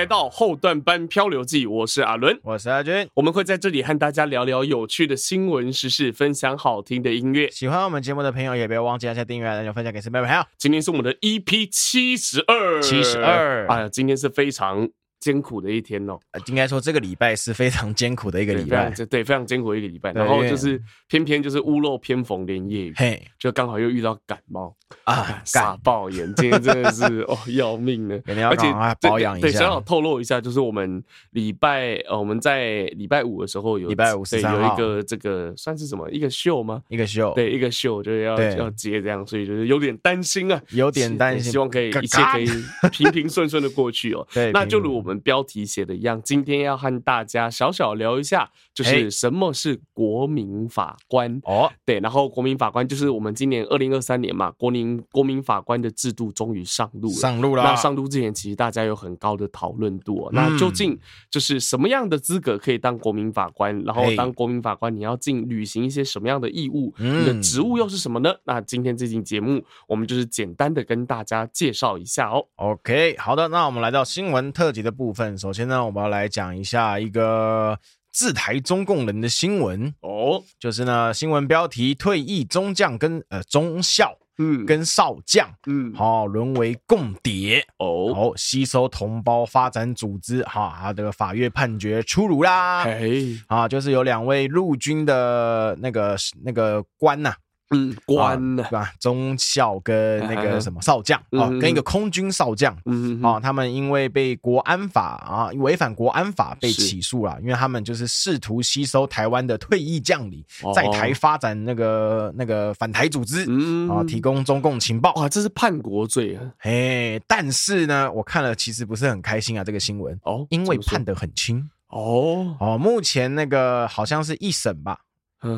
来到后段班漂流记，我是阿伦，我是阿军，我们会在这里和大家聊聊有趣的新闻时事，分享好听的音乐。喜欢我们节目的朋友，也不要忘记按下订阅，按钮分享给身边的朋友。今天是我们的 EP 七十二，七十二，哎呀，今天是非常。艰苦的一天哦，应该说这个礼拜是非常艰苦的一个礼拜，对，非常艰苦的一个礼拜。然后就是偏偏就是屋漏偏逢连夜雨，嘿，就刚好又遇到感冒啊，傻爆眼，今天真的是哦 要命了，而且保养一下。对，想要透露一下，就是我们礼拜呃我们在礼拜五的时候有礼拜五对有一个这个算是什么一个秀吗？一个秀，对，一个秀就是要要接这样，所以就是有点担心啊，有点担心，希望可以一切可以平平顺顺的过去哦。对，那就如我们。我们标题写的一样，今天要和大家小小聊一下，就是什么是国民法官哦。对，然后国民法官就是我们今年二零二三年嘛，国民国民法官的制度终于上路了。上路了。那上路之前，其实大家有很高的讨论度。哦。那究竟就是什么样的资格可以当国民法官？然后当国民法官，你要尽履行一些什么样的义务？你的职务又是什么呢？那今天这期节目，我们就是简单的跟大家介绍一下哦。OK，好的，那我们来到新闻特辑的部分，首先呢，我们要来讲一下一个自台中共人的新闻。哦，就是呢，新闻标题：退役中将跟呃中校，嗯，跟少将，嗯，好，沦为共谍。哦，好，吸收同胞发展组织，哈，他的法院判决出炉啦，哎，啊，就是有两位陆军的那个那个官呐、啊。嗯，官呢，对吧？中校跟那个什么少将啊，跟一个空军少将，嗯啊，他们因为被国安法啊违反国安法被起诉了，因为他们就是试图吸收台湾的退役将领，在台发展那个那个反台组织，嗯。啊，提供中共情报。啊，这是叛国罪啊！嘿，但是呢，我看了其实不是很开心啊，这个新闻。哦，因为判得很轻。哦。哦，目前那个好像是一审吧。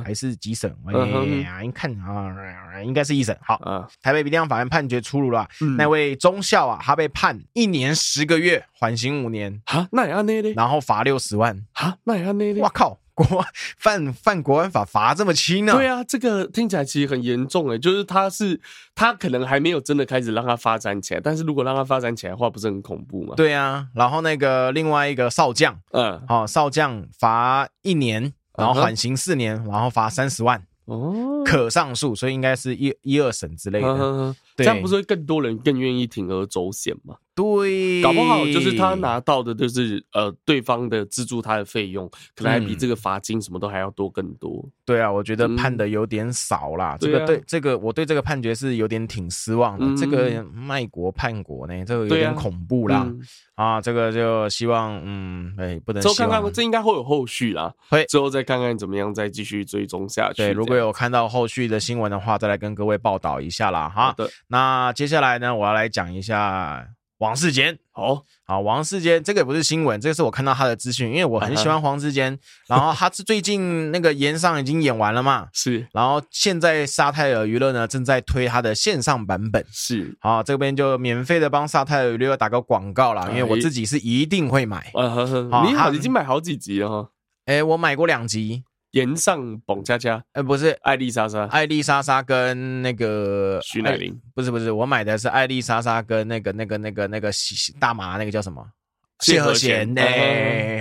还是几审？哎呀，一看啊，应该是一审。好，台北地方法院判决出炉了。那位中校啊，他被判一年十个月，缓刑五年。哈，那也要那的。然后罚六十万。哈，那也要那的。哇靠，国犯犯国安法罚这么轻呢？对啊，这个听起来其实很严重诶。就是他是他可能还没有真的开始让他发展起来，但是如果让他发展起来的话，不是很恐怖吗？对啊。然后那个另外一个少将，嗯，好，少将罚一年。然后缓刑四年，然后罚三十万，哦，可上诉，所以应该是一一二审之类的，这样不是会更多人更愿意铤而走险吗？对，搞不好就是他拿到的，就是呃，对方的资助他的费用，可能还比这个罚金什么都还要多更多。对啊，我觉得判的有点少啦。这个对这个，我对这个判决是有点挺失望的。这个卖国叛国呢，这个有点恐怖啦。啊，这个就希望，嗯，哎，不能。之后看看，这应该会有后续啦。会之后再看看怎么样，再继续追踪下去。对，如果有看到后续的新闻的话，再来跟各位报道一下啦。哈，对。那接下来呢，我要来讲一下。王世坚，哦好，王世坚，这个也不是新闻，这个是我看到他的资讯，因为我很喜欢黄世坚。然后他是最近那个炎上已经演完了嘛，是。然后现在沙泰尔娱乐呢正在推他的线上版本，是。好，这边就免费的帮沙泰尔娱乐打个广告啦，因为我自己是一定会买。你好，已经买好几集了哈。哎，我买过两集。炎上蹦恰恰，呃，不是。艾丽莎莎，艾丽莎莎跟那个徐乃麟，不是不是，我买的是艾丽莎莎跟那个那个那个那个大麻那个叫什么？谢和弦。呢？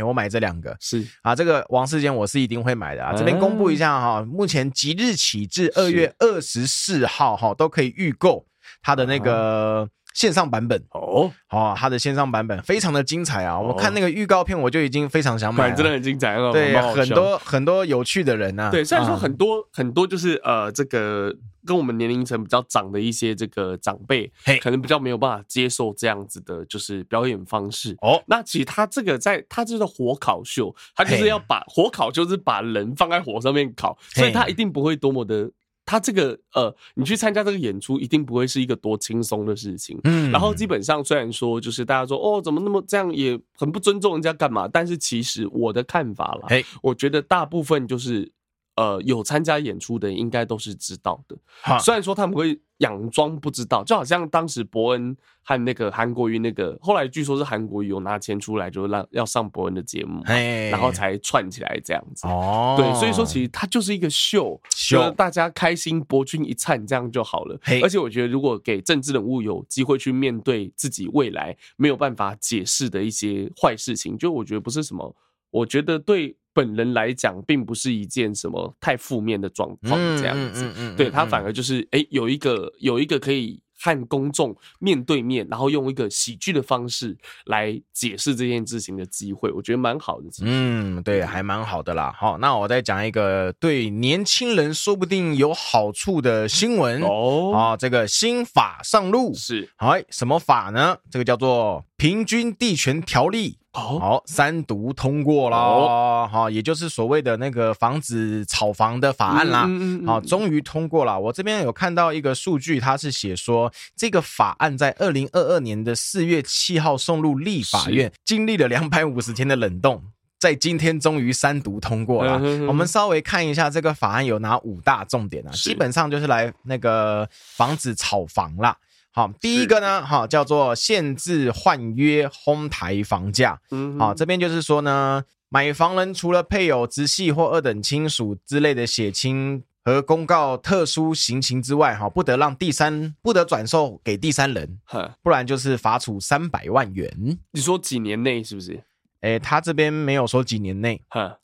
我买这两个。是。啊，这个王世坚我是一定会买的啊。这边公布一下哈，目前即日起至二月二十四号哈都可以预购他的那个。线上版本哦，好，它的线上版本非常的精彩啊！我看那个预告片，我就已经非常想买了，真的很精彩哦。对，很多很多有趣的人啊。对，虽然说很多很多就是呃，这个跟我们年龄层比较长的一些这个长辈，可能比较没有办法接受这样子的，就是表演方式哦。那其实他这个在他就是火烤秀，他就是要把火烤，就是把人放在火上面烤，所以他一定不会多么的。他这个呃，你去参加这个演出，一定不会是一个多轻松的事情。嗯，然后基本上虽然说，就是大家说哦，怎么那么这样，也很不尊重人家干嘛？但是其实我的看法啦，嘿我觉得大部分就是呃有参加演出的人应该都是知道的。虽然说他们会佯装不知道，就好像当时伯恩和那个韩国瑜那个，后来据说是韩国瑜有拿钱出来，就让要上伯恩的节目，然后才串起来这样子。哦，对，所以说其实它就是一个秀，秀大家开心，博君一粲这样就好了。而且我觉得，如果给政治人物有机会去面对自己未来没有办法解释的一些坏事情，就我觉得不是什么，我觉得对。本人来讲，并不是一件什么太负面的状况，这样子，对他反而就是，哎，有一个有一个可以和公众面对面，然后用一个喜剧的方式来解释这件事情的机会，我觉得蛮好的。嗯，对，还蛮好的啦。好，那我再讲一个对年轻人说不定有好处的新闻哦。啊，这个新法上路是，哎，什么法呢？这个叫做平均地权条例。好，三读通过了，好，也就是所谓的那个防止炒房的法案啦，好，终于通过了。我这边有看到一个数据，它是写说这个法案在二零二二年的四月七号送入立法院，经历了两百五十天的冷冻，在今天终于三读通过了。我们稍微看一下这个法案有哪五大重点啊，基本上就是来那个防止炒房啦。好，第一个呢，哈，叫做限制换约哄抬房价。嗯，好，这边就是说呢，买房人除了配有、直系或二等亲属之类的血亲和公告特殊行情之外，哈，不得让第三不得转售给第三人，不然就是罚处三百万元。你说几年内是不是？诶，他这边没有说几年内。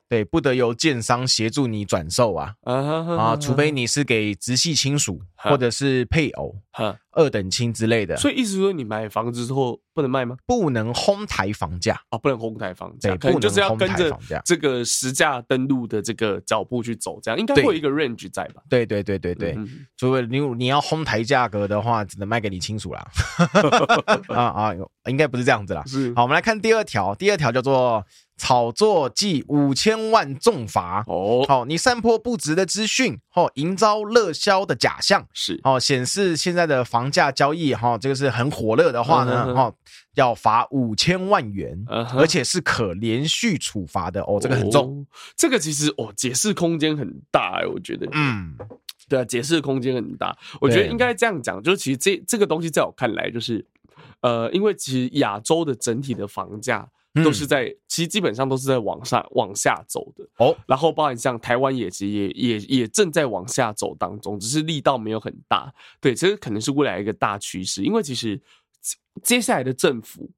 对，不得由建商协助你转售啊啊，除非你是给直系亲属或者是配偶、二等亲之类的。所以意思说，你买房子之后不能卖吗？不能哄抬房价啊，不能哄抬房价，可能就是要跟着这个实价登录的这个脚步去走，这样应该会有一个 range 在吧？对对对对对，除非你你要哄抬价格的话，只能卖给你亲属啦。啊啊，应该不是这样子啦。是，好，我们来看第二条，第二条叫做。炒作计五千万重罚。哦！好，你散播不实的资讯，哦，营造热销的假象。是。哦，显示现在的房价交易哈，这个是很火热的话呢，哈，要罚五千万元，而且是可连续处罚的。哦，这个很重，这个其实哦，解释空间很大哎，我觉得，嗯，对啊，解释空间很大，我觉得应该这样讲，就是其实这这个东西在我看来，就是呃，因为其实亚洲的整体的房价。都是在，其实基本上都是在往上往下走的哦。然后包含像台湾也其实也也也正在往下走当中，只是力道没有很大。对，其实可能是未来一个大趋势。因为其实接下来的政府，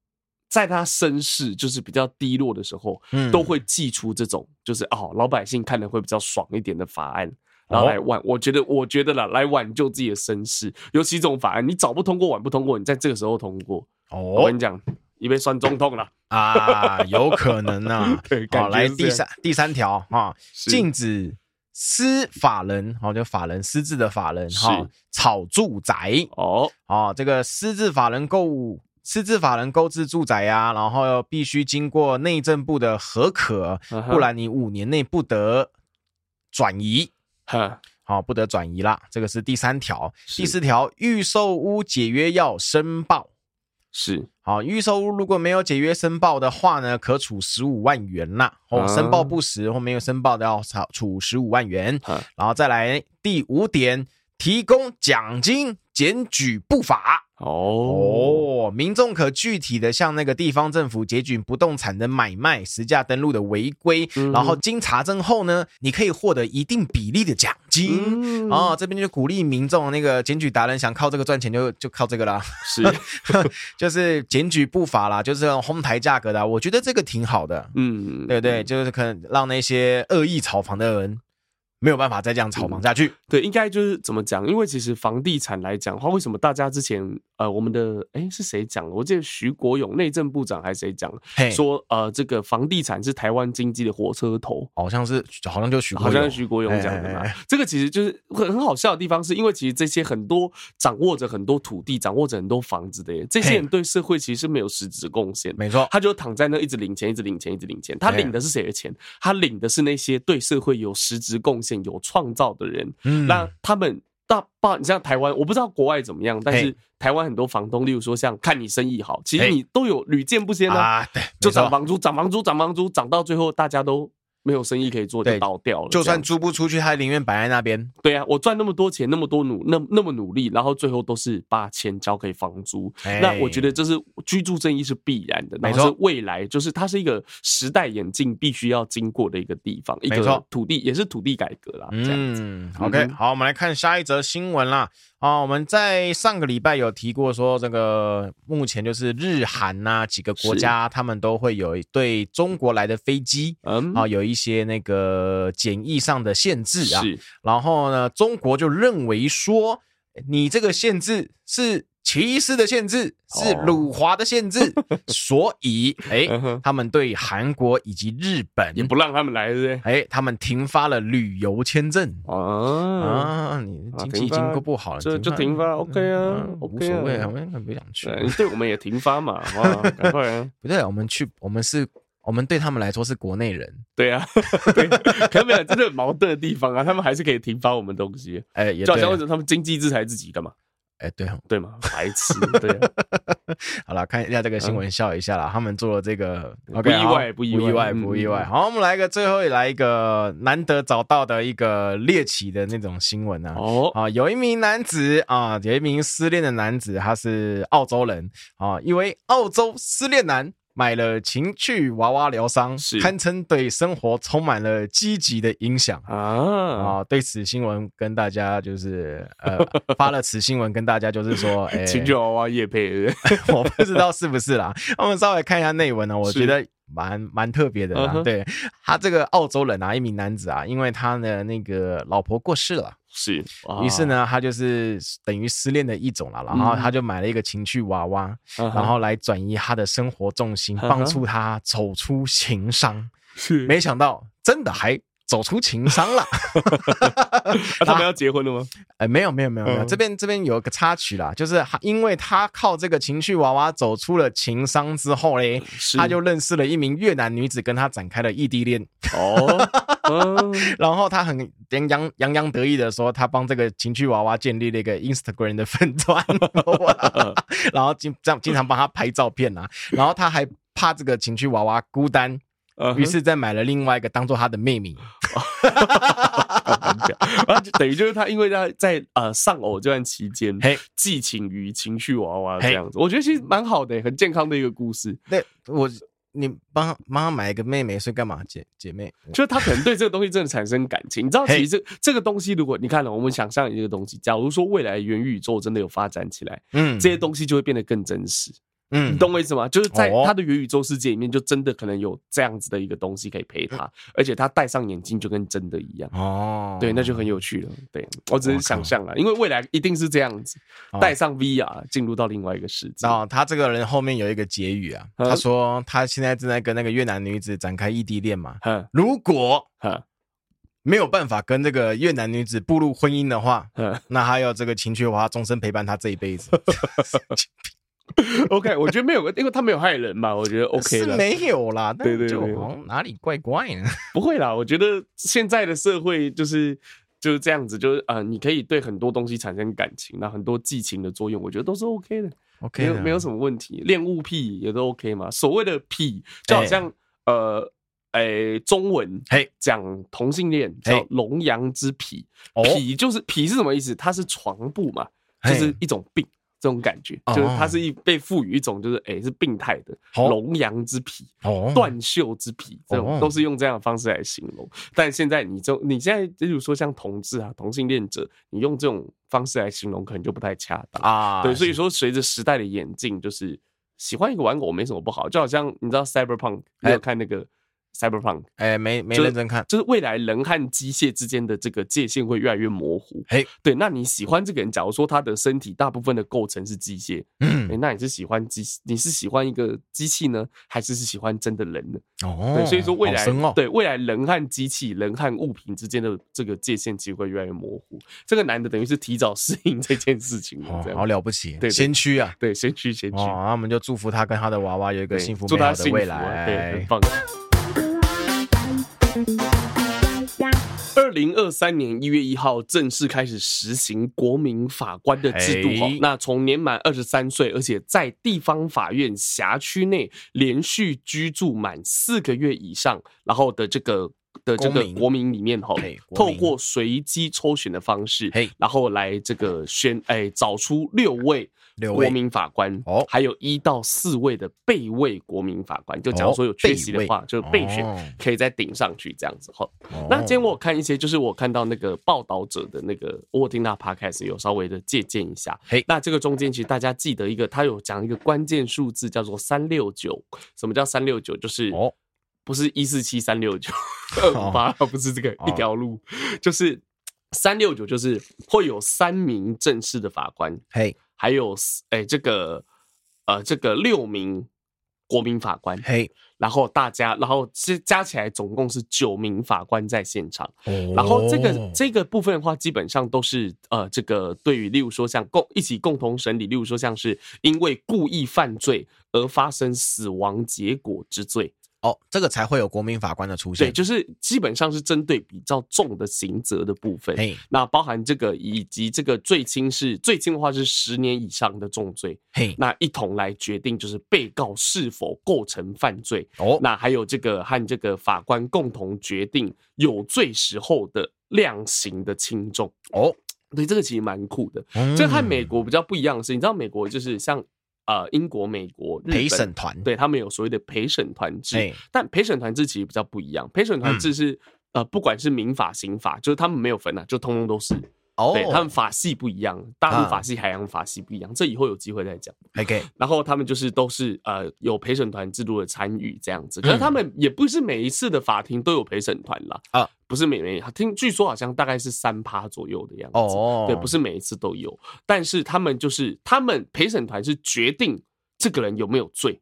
在他身世就是比较低落的时候，都会祭出这种就是哦，老百姓看的会比较爽一点的法案，然后来挽。我觉得，我觉得啦，来挽救自己的身世。尤其这种法案，你早不通过，晚不通过，你在这个时候通过，哦，我跟你讲。以为算总统了啊，有可能啊。好，来第三第三条啊，禁止私法人，好，就法人私自的法人哈，炒住宅。哦，哦，这个私自法人购物，私自法人购置住宅呀，然后必须经过内政部的核可，不然你五年内不得转移，好，不得转移啦。这个是第三条，第四条，预售屋解约要申报。是，好，预售屋如果没有解约申报的话呢，可处十五万元啦。哦，申报不实或没有申报的要处处十五万元。然后再来第五点，提供奖金检举不法。哦，民众可具体的向那个地方政府检举不动产的买卖、实价登录的违规，嗯、然后经查证后呢，你可以获得一定比例的奖金。嗯、哦，这边就鼓励民众那个检举达人想靠这个赚钱就就靠这个啦。是，就是检举不法啦，就是哄抬价格的，我觉得这个挺好的。嗯，对对，就是可能让那些恶意炒房的人。没有办法再这样炒房下去。嗯、对，应该就是怎么讲？因为其实房地产来讲的话，为什么大家之前呃，我们的哎是谁讲的？我记得徐国勇内政部长还是谁讲嘿说呃，这个房地产是台湾经济的火车头，好像是好像就徐好像是徐国勇讲的嘛。这个其实就是很很好笑的地方，是因为其实这些很多掌握着很多土地、掌握着很多房子的人，这些人对社会其实是没有实质贡献。没错，他就躺在那一直领钱，一直领钱，一直领钱。他领的是谁的钱？他领的是那些对社会有实质贡献。有创造的人，嗯，那他们大把，你像台湾，我不知道国外怎么样，但是台湾很多房东，例如说像看你生意好，其实你都有屡见不鲜的，啊，对，就涨房租，涨房租，涨房租，涨到最后大家都没有生意可以做，就倒掉了。就算租不出去，他宁愿摆在那边。对啊，我赚那么多钱，那么多努那那么努力，然后最后都是把钱交给房租。欸、那我觉得这是居住正义是必然的，没错。是未来就是它是一个时代演进必须要经过的一个地方，一个土地也是土地改革啦。这样子。嗯，OK，好，我们来看下一则新闻啦。啊，我们在上个礼拜有提过说，这个目前就是日韩呐、啊、几个国家，他们都会有对中国来的飞机，嗯，啊，有一些那个检疫上的限制啊。是，然后呢，中国就认为说，你这个限制是。歧视的限制是辱华的限制，哦、所以哎，欸、他们对韩国以及日本也不让他们来，对不对？哎，他们停发了旅游签证啊啊！你经济已经不好了，就就停发，OK 啊，无所谓，我们不想去。对，我们也停发嘛，哇，赶快啊！不对，我们去，我们是，我们对他们来说是国内人，对啊，对，可没有真的很矛盾的地方啊，他们还是可以停发我们东西，哎，就好像为什么他们经济制裁自己干嘛？哎，欸、对哦，对嘛，白痴，对、啊。好了，看一下这个新闻，笑一下啦。嗯、他们做了这个，okay, 不意外，不意外，不意外，不意外。好，我们来个最后来一个难得找到的一个猎奇的那种新闻啊。哦，啊，有一名男子啊，有一名失恋的男子，他是澳洲人啊，一位澳洲失恋男。买了情趣娃娃疗伤，是堪称对生活充满了积极的影响啊！啊，对此新闻跟大家就是呃 发了此新闻跟大家就是说，哎、欸，情趣娃娃叶配，我不知道是不是啦。我们稍微看一下内文呢，我觉得蛮蛮特别的啦。是对他这个澳洲人啊，一名男子啊，因为他的那个老婆过世了。是，于是呢，他就是等于失恋的一种了，然后他就买了一个情趣娃娃，嗯、然后来转移他的生活重心，帮助他走出情伤。是，没想到真的还。走出情伤了，他们要结婚了吗？哎，没有没有没有没有，这边这边有个插曲啦，就是因为他靠这个情趣娃娃走出了情伤之后嘞，他就认识了一名越南女子，跟他展开了异地恋。哦，然后他很洋洋洋洋得意的说，他帮这个情趣娃娃建立了一个 Instagram 的粉专，然后经这样经常帮他拍照片啊，然后他还怕这个情趣娃娃孤单。于是再买了另外一个当做他的妹妹，等于就是他，因为他在呃丧偶这段期间，嘿，寄情于情绪娃娃这样子，我觉得其实蛮好的，很健康的一个故事。对，我你帮帮他买一个妹妹是干嘛？姐姐妹，就是他可能对这个东西真的产生感情。你知道，其实这这个东西，如果你看了，我们想象一个东西，假如说未来元宇宙真的有发展起来，嗯，这些东西就会变得更真实。嗯，你懂我意思吗？就是在他的元宇宙世界里面，就真的可能有这样子的一个东西可以陪他，而且他戴上眼镜就跟真的一样哦。对，那就很有趣了。对，我只是想象了，因为未来一定是这样子，戴上 VR 进入到另外一个世界。然后他这个人后面有一个结语啊，他说他现在正在跟那个越南女子展开异地恋嘛。如果没有办法跟这个越南女子步入婚姻的话，那还有这个情趣娃娃终身陪伴他这一辈子。OK，我觉得没有，因为他没有害人嘛，我觉得 OK 了。是没有啦，对对对，好像哪里怪怪呢。不会啦，我觉得现在的社会就是就是这样子，就是啊、呃，你可以对很多东西产生感情，那很多寄情的作用，我觉得都是 OK 的，OK，没有没有什么问题。恋物癖也都 OK 嘛。所谓的癖，就好像、欸、呃，哎、欸，中文嘿讲同性恋叫龙阳之癖，癖就是癖是什么意思？它是床部嘛，就是一种病。这种感觉，就是它是一被赋予一种就是哎、欸、是病态的龙阳之皮、断袖之皮，这种都是用这样的方式来形容。但现在你就你现在，比如说像同志啊、同性恋者，你用这种方式来形容，可能就不太恰当。啊。对，所以说随着时代的演进，就是喜欢一个玩偶没什么不好，就好像你知道 Cyberpunk，你有看那个？Cyberpunk，哎，没没认真看，就是未来人和机械之间的这个界限会越来越模糊。嘿，对，那你喜欢这个人？假如说他的身体大部分的构成是机械，嗯，哎，那你是喜欢机？你是喜欢一个机器呢，还是是喜欢真的人呢？哦，对，所以说未来，对未来人和机器、人和物品之间的这个界限其实会越来越模糊。这个男的等于是提早适应这件事情，哦，好了不起，对，先驱啊，对，先驱，先驱。哦，那我们就祝福他跟他的娃娃有一个幸福美好的未来，对，很棒。零二三年一月一号正式开始实行国民法官的制度。Hey. 那从年满二十三岁，而且在地方法院辖区内连续居住满四个月以上，然后的这个的这个国民里面哈，透过随机抽选的方式，然后来这个选哎找出六位国民法官哦，还有一到四位的备位国民法官，就假如说有缺席的话，就备选可以再顶上去这样子哈。那今天我看一些，就是我看到那个报道者的那个，沃丁纳 podcast 有稍微的借鉴一下。那这个中间其实大家记得一个，他有讲一个关键数字叫做三六九。什么叫三六九？就是哦。不是一四七三六九 二五八，不是这个一条路，就是三六九，就是会有三名正式的法官，嘿，还有哎这个呃这个六名国民法官，嘿，然后大家然后这加起来总共是九名法官在现场，然后这个这个部分的话，基本上都是呃这个对于例如说像共一起共同审理，例如说像是因为故意犯罪而发生死亡结果之罪。哦，这个才会有国民法官的出现。对，就是基本上是针对比较重的刑责的部分。嘿，那包含这个以及这个最轻是最轻的话是十年以上的重罪。嘿，那一同来决定就是被告是否构成犯罪。哦，那还有这个和这个法官共同决定有罪时候的量刑的轻重。哦，对，这个其实蛮酷的。嗯，这和美国比较不一样的是，你知道美国就是像。呃，英国、美国、日本陪审团，对他们有所谓的陪审团制，欸、但陪审团制其实比较不一样。陪审团制是、嗯、呃，不管是民法、刑法，就是他们没有分啊，就通通都是。哦，对，他们法系不一样，大陆法系、海洋法系不一样，这以后有机会再讲。OK，然后他们就是都是呃有陪审团制度的参与这样子，可是他们也不是每一次的法庭都有陪审团啦。啊，不是每每听据说好像大概是三趴左右的样子。哦，对，不是每一次都有，但是他们就是他们陪审团是决定这个人有没有罪。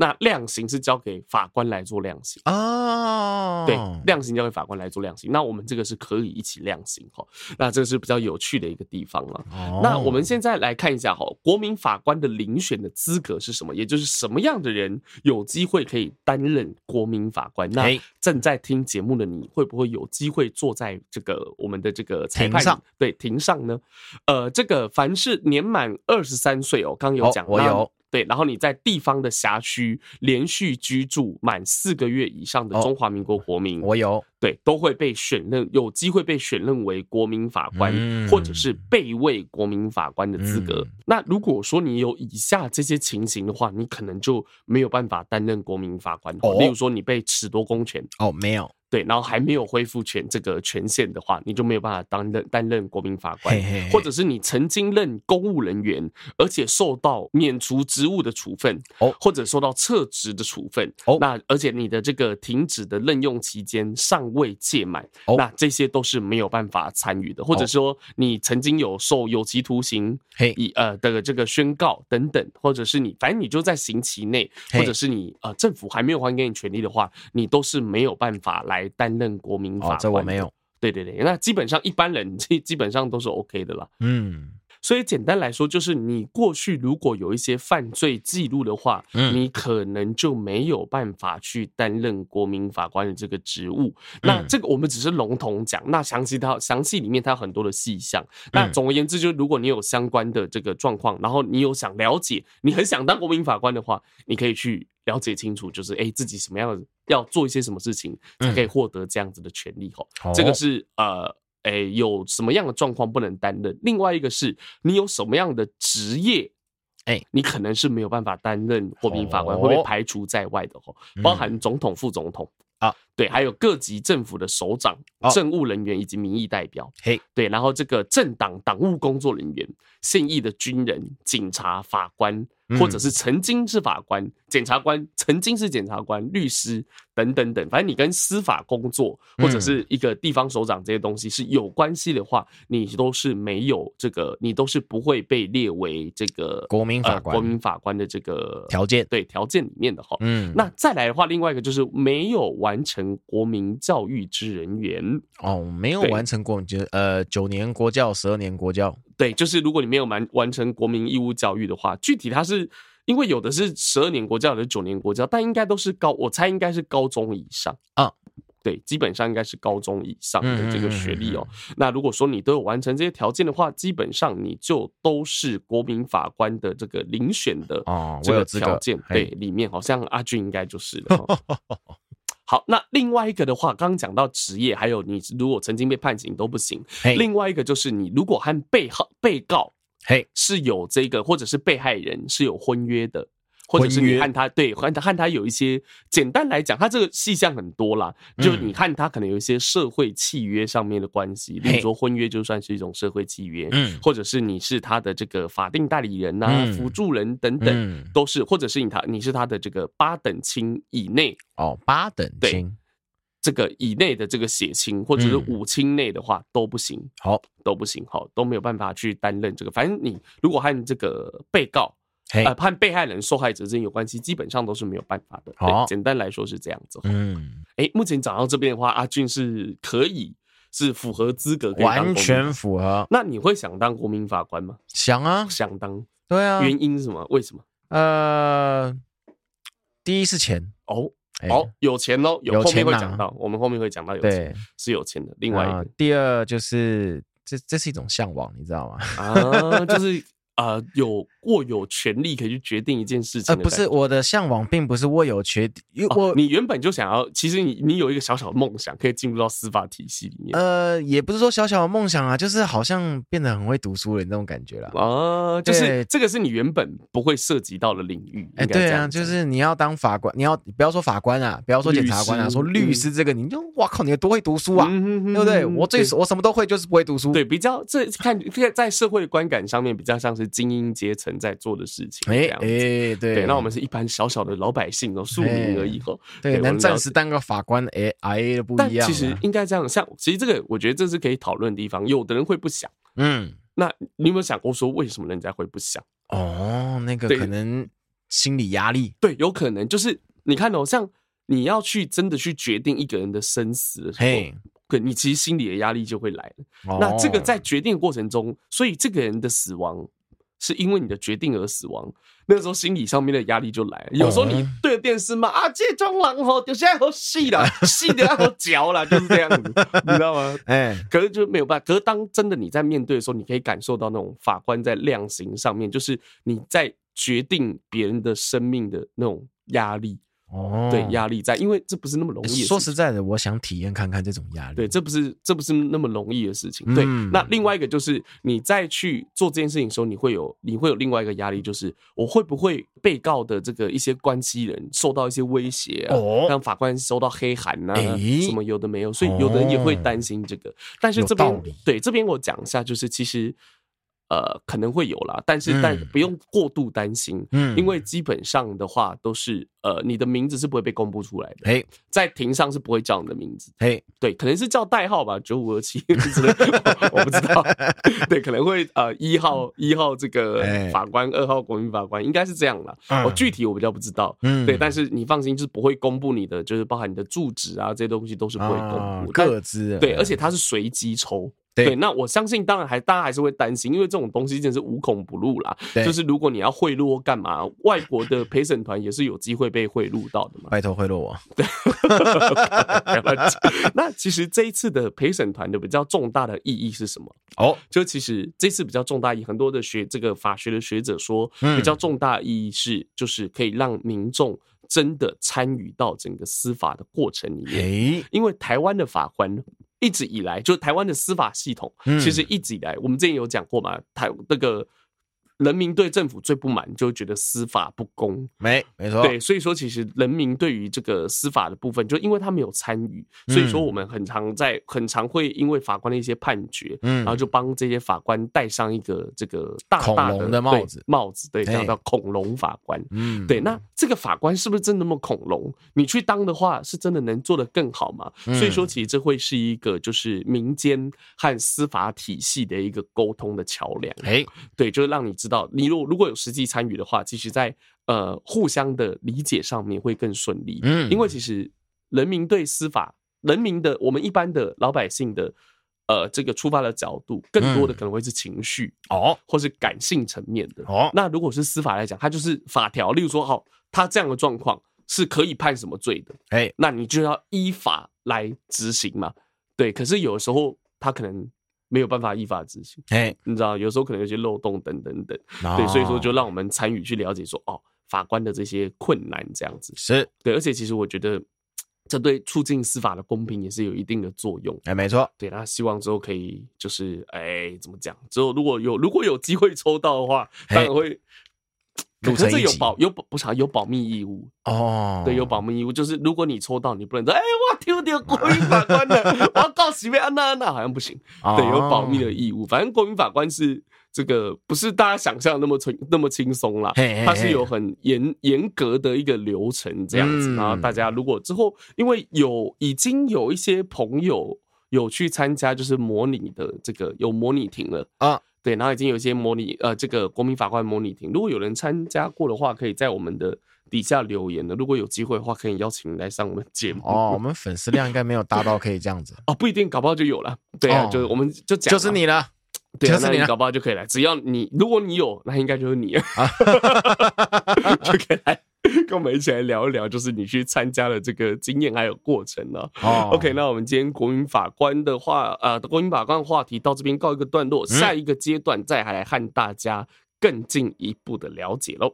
那量刑是交给法官来做量刑啊，对，量刑交给法官来做量刑。那我们这个是可以一起量刑哈。那这个是比较有趣的一个地方了。那我们现在来看一下哈，国民法官的遴选的资格是什么？也就是什么样的人有机会可以担任国民法官？那正在听节目的你会不会有机会坐在这个我们的这个裁判上？对，庭上呢？呃，这个凡是年满二十三岁哦，刚有讲，我有。对，然后你在地方的辖区连续居住满四个月以上的中华民国国民，我有，对，都会被选任，有机会被选任为国民法官，或者是备位国民法官的资格。那如果说你有以下这些情形的话，你可能就没有办法担任国民法官。例如说，你被褫夺公权，哦，没有。对，然后还没有恢复权这个权限的话，你就没有办法担任担任国民法官，或者是你曾经任公务人员，而且受到免除职务的处分，哦，或者受到撤职的处分，哦，那而且你的这个停止的任用期间尚未届满，哦，那这些都是没有办法参与的，或者说你曾经有受有期徒刑，嘿，以呃的这个宣告等等，或者是你反正你就在刑期内，或者是你呃政府还没有还给你权利的话，你都是没有办法来。来担任国民法官，哦，这我没有。对对对，那基本上一般人基基本上都是 OK 的啦。嗯。所以简单来说，就是你过去如果有一些犯罪记录的话，嗯，你可能就没有办法去担任国民法官的这个职务。那这个我们只是笼统讲，那详细它详细里面它有很多的细项。那总而言之，就是如果你有相关的这个状况，然后你有想了解，你很想当国民法官的话，你可以去了解清楚，就是哎自己什么样的要做一些什么事情才可以获得这样子的权利。吼，这个是呃。哎，有什么样的状况不能担任？另外一个是你有什么样的职业，哎，你可能是没有办法担任国民法官，会被排除在外的哦。包含总统、副总统啊，对，还有各级政府的首长、政务人员以及民意代表。嘿，对，然后这个政党党务工作人员、现役的军人、警察、法官。或者是曾经是法官、检察官，曾经是检察官、律师等等等，反正你跟司法工作或者是一个地方首长这些东西是有关系的话，你都是没有这个，你都是不会被列为这个国民法官、国民法官的这个条件，对条件里面的哈。嗯，那再来的话，另外一个就是没有完成国民教育之人员哦，没有完成过就呃九年国教、十二年国教。对，就是如果你没有完完成国民义务教育的话，具体它是因为有的是十二年国教，有的是九年国教，但应该都是高，我猜应该是高中以上啊。对，基本上应该是高中以上的这个学历哦。那如果说你都有完成这些条件的话，基本上你就都是国民法官的这个遴选的这个条件。对，里面好像阿俊应该就是了。好，那另外一个的话，刚刚讲到职业，还有你如果曾经被判刑都不行。另外一个就是你如果和被告被告嘿是有这个，或者是被害人是有婚约的。或者是你和他对和他和他有一些简单来讲，他这个细项很多啦。就你看他可能有一些社会契约上面的关系，比如说婚约就算是一种社会契约，嗯，或者是你是他的这个法定代理人呐、啊、辅助人等等，都是，或者是你他你是他的这个八等亲以内哦，八等亲这个以内的这个血亲，或者是五亲内的话都不行，好都不行，好都没有办法去担任这个。反正你如果和这个被告。呃，判被害人、受害者之间有关系，基本上都是没有办法的。对，简单来说是这样子。嗯，哎，目前讲到这边的话，阿俊是可以是符合资格，完全符合。那你会想当国民法官吗？想啊，想当。对啊，原因是什么？为什么？呃，第一是钱哦，哦，有钱哦，有后面会讲到，我们后面会讲到有钱是有钱的。另外一个，第二就是这这是一种向往，你知道吗？啊，就是。呃，有握有权利可以去决定一件事情。呃，不是我的向往，并不是握有权，因为我、哦、你原本就想要，其实你你有一个小小的梦想，可以进入到司法体系里面。呃，也不是说小小的梦想啊，就是好像变得很会读书的那种感觉了。哦、呃，就是这个是你原本不会涉及到的领域。哎、欸，对啊，就是你要当法官，你要不要说法官啊，不要说检察官啊，律说律师这个，你就哇靠，你多会读书啊，嗯、对不对？我最我什么都会，就是不会读书。对，比较这看在社会观感上面比较像是精英阶层。在做的事情，哎哎，对对，那我们是一般小小的老百姓哦，庶民而已哦。对，能暂时当个法官，哎哎的不一样。其实应该这样，像其实这个，我觉得这是可以讨论的地方。有的人会不想，嗯，那你有没有想过说，为什么人家会不想？哦，那个可能心理压力，对，有可能就是你看哦，像你要去真的去决定一个人的生死的时候，对，你其实心理的压力就会来了。那这个在决定过程中，所以这个人的死亡。是因为你的决定而死亡，那个时候心理上面的压力就来了。有时候你对着电视骂啊，这蟑螂吼，就现在好细了，细的要好嚼了，就是这样子，你知道吗？哎，可是就没有办法。可是当真的你在面对的时候，你可以感受到那种法官在量刑上面，就是你在决定别人的生命的那种压力。哦，对，压力在，因为这不是那么容易。说实在的，我想体验看看这种压力。对，这不是这不是那么容易的事情。对，嗯、那另外一个就是你再去做这件事情的时候，你会有你会有另外一个压力，就是我会不会被告的这个一些关系人受到一些威胁啊？哦，让法官收到黑函啊，欸、什么有的没有，所以有的人也会担心这个。哦、但是这边对这边我讲一下，就是其实。呃，可能会有啦，但是但不用过度担心，嗯，因为基本上的话都是呃，你的名字是不会被公布出来的，嘿，在庭上是不会叫你的名字，嘿，对，可能是叫代号吧，九五二七之类，我不知道，对，可能会呃一号一号这个法官，二号国民法官，应该是这样啦，我具体我比较不知道，嗯，对，但是你放心，就是不会公布你的，就是包含你的住址啊这些东西都是不会公布，个资，对，而且它是随机抽。对，那我相信，当然还大家还是会担心，因为这种东西真的是无孔不入啦。对就是如果你要贿赂或干嘛，外国的陪审团也是有机会被贿赂到的嘛。拜托贿赂我。对，那其实这一次的陪审团的比较重大的意义是什么？哦，就其实这次比较重大意义，很多的学这个法学的学者说，比较重大意义是，就是可以让民众真的参与到整个司法的过程里面。因为台湾的法官。一直以来，就台湾的司法系统，其实一直以来，我们之前有讲过嘛，台那个。人民对政府最不满，就觉得司法不公。没，没错。对，所以说其实人民对于这个司法的部分，就因为他没有参与，所以说我们很常在很常会因为法官的一些判决，嗯，然后就帮这些法官戴上一个这个大大的帽子，帽子，对，叫做恐龙法官。嗯，对。那这个法官是不是真的那么恐龙？你去当的话，是真的能做得更好吗？所以说，其实这会是一个就是民间和司法体系的一个沟通的桥梁。哎，对，就是让你知道。到你如如果有实际参与的话，其实在呃互相的理解上面会更顺利。嗯，因为其实人民对司法，人民的我们一般的老百姓的呃这个出发的角度，更多的可能会是情绪哦，或是感性层面的哦。那如果是司法来讲，它就是法条，例如说，好，他这样的状况是可以判什么罪的？哎，那你就要依法来执行嘛。对，可是有时候他可能。没有办法依法执行，哎，你知道，有时候可能有些漏洞等等等，对，所以说就让我们参与去了解说，哦，法官的这些困难这样子，是对，而且其实我觉得这对促进司法的公平也是有一定的作用。哎，没错。对，那希望之后可以就是哎，怎么讲？之后如果有如果有机会抽到的话，当然会。可是这有保有保不是有保密义务哦？对，有保密义务，就是如果你抽到，你不能说哎，我听听国民法官的，我要告诉你们，那那好像不行。对，有保密的义务。反正国民法官是。这个不是大家想象那么轻 那么轻松啦，它是有很严严格的一个流程这样子。然后大家如果之后，因为有已经有一些朋友有去参加，就是模拟的这个有模拟庭了啊，对，然后已经有一些模拟呃这个国民法官模拟庭，如果有人参加过的话，可以在我们的底下留言的。如果有机会的话，可以邀请你来上我们节目哦。我们粉丝量应该没有大到可以这样子哦，不一定，搞不好就有了。对啊，就是我们就讲就是你了。对啊，那你搞不好就可以来。只要你，如果你有，那应该就是你，就可以来 跟我们一起来聊一聊，就是你去参加的这个经验还有过程呢。哦，OK，那我们今天国民法官的话，呃，国民法官的话题到这边告一个段落，下一个阶段再来和大家更进一步的了解喽。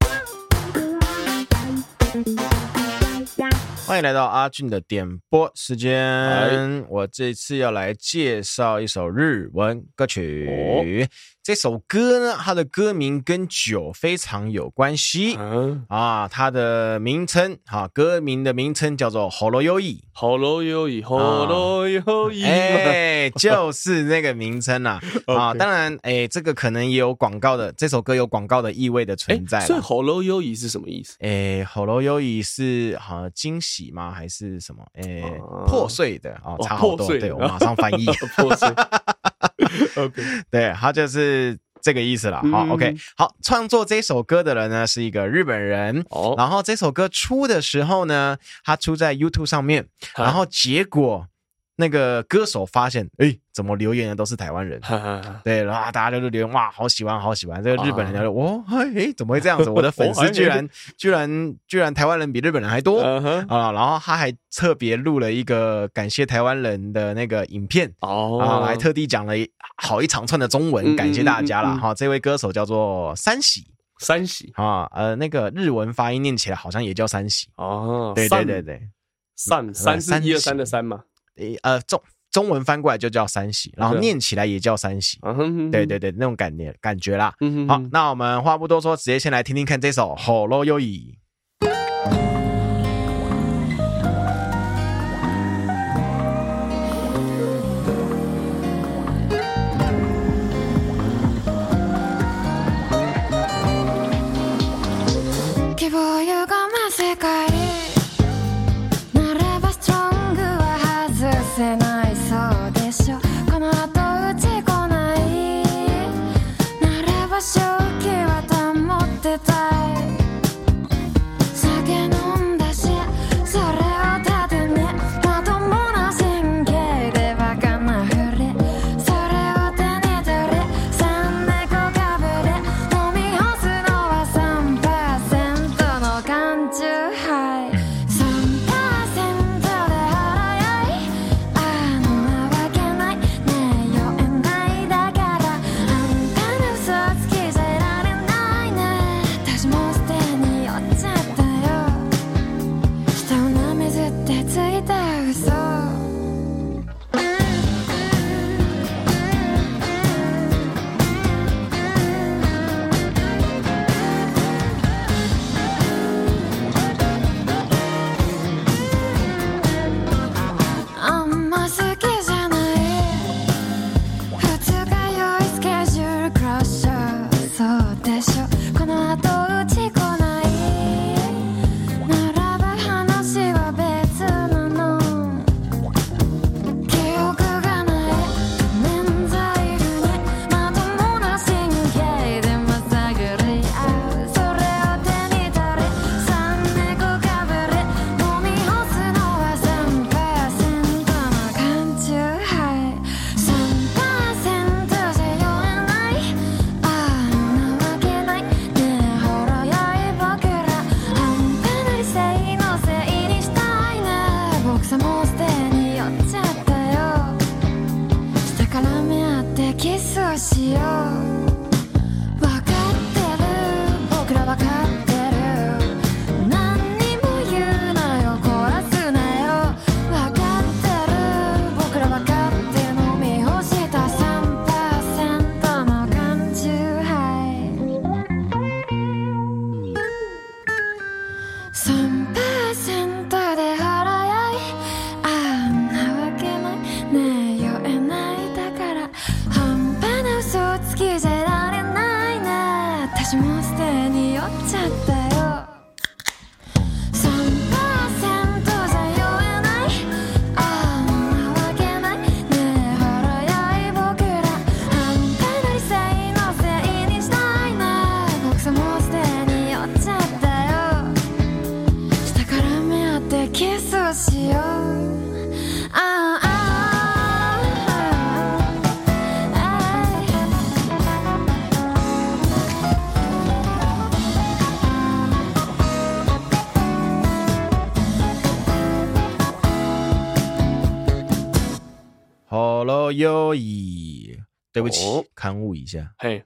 欢迎来到阿俊的点播时间。我这次要来介绍一首日文歌曲。这首歌呢，它的歌名跟酒非常有关系。嗯啊，它的名称哈，歌名的名称叫做《ほろ酔い》。ほろ酔い，ほろ酔い。哎，就是那个名称呐。啊，当然，哎，这个可能也有广告的，这首歌有广告的意味的存在。所以，ほろ酔い是什么意思？哎，ほろ酔い是好像惊喜吗？还是什么？哎，破碎的啊，差好多。对，我马上翻译。破碎。 OK，对，他就是这个意思了。好，OK，好，创作这首歌的人呢是一个日本人。哦，然后这首歌出的时候呢，他出在 YouTube 上面，然后结果那个歌手发现，哎。怎么留言的都是台湾人？对，然后大家就留言哇，好喜欢，好喜欢。这个日本人就说：“哦，哎，怎么会这样子？我的 粉丝居然居然居然台湾人比日本人还多啊！”然后他还特别录了一个感谢台湾人的那个影片哦，然后还特地讲了好一长串的中文，感谢大家啦哈。这位歌手叫做三喜，三喜啊，呃，那个日文发音念起来好像也叫三喜哦。对对对对，三三是一二三的三吗？诶，呃，中。中文翻过来就叫三喜，然后念起来也叫三喜。对对对，那种感觉感觉啦。好，那我们话不多说，直接先来听听看这首《ほろ酔い》。 优异，对不起，勘误一下，嘿。